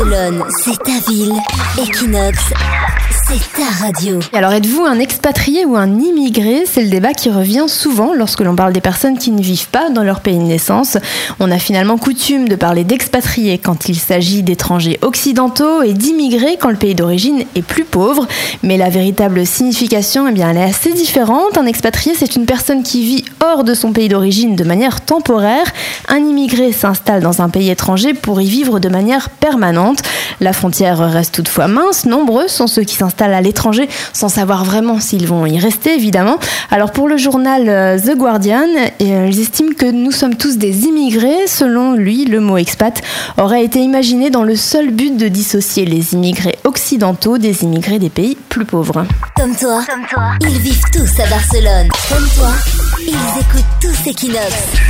Barcelone, c'est ta ville. Equinox, c'est ta radio. alors êtes-vous un expatrié ou un immigré? C'est le débat qui revient souvent lorsque l'on parle des personnes qui ne vivent pas dans leur pays de naissance. On a finalement coutume de parler d'expatriés quand il s'agit d'étrangers occidentaux et d'immigrés quand le pays d'origine est plus pauvre. Mais la véritable signification, eh bien, elle est assez différente. Un expatrié, c'est une personne qui vit hors de son pays d'origine de manière temporaire. Un immigré s'installe dans un pays étranger pour y vivre de manière permanente. La frontière reste toutefois mince. Nombreux sont ceux qui s'installent à l'étranger sans savoir vraiment s'ils vont y rester, évidemment. Alors pour le journal euh, The Guardian, euh, ils estiment que nous sommes tous des immigrés. Selon lui, le mot expat aurait été imaginé dans le seul but de dissocier les immigrés occidentaux des immigrés des pays plus pauvres. Comme toi, ils vivent tous à Barcelone. Comme toi, ils écoutent tous Equinox.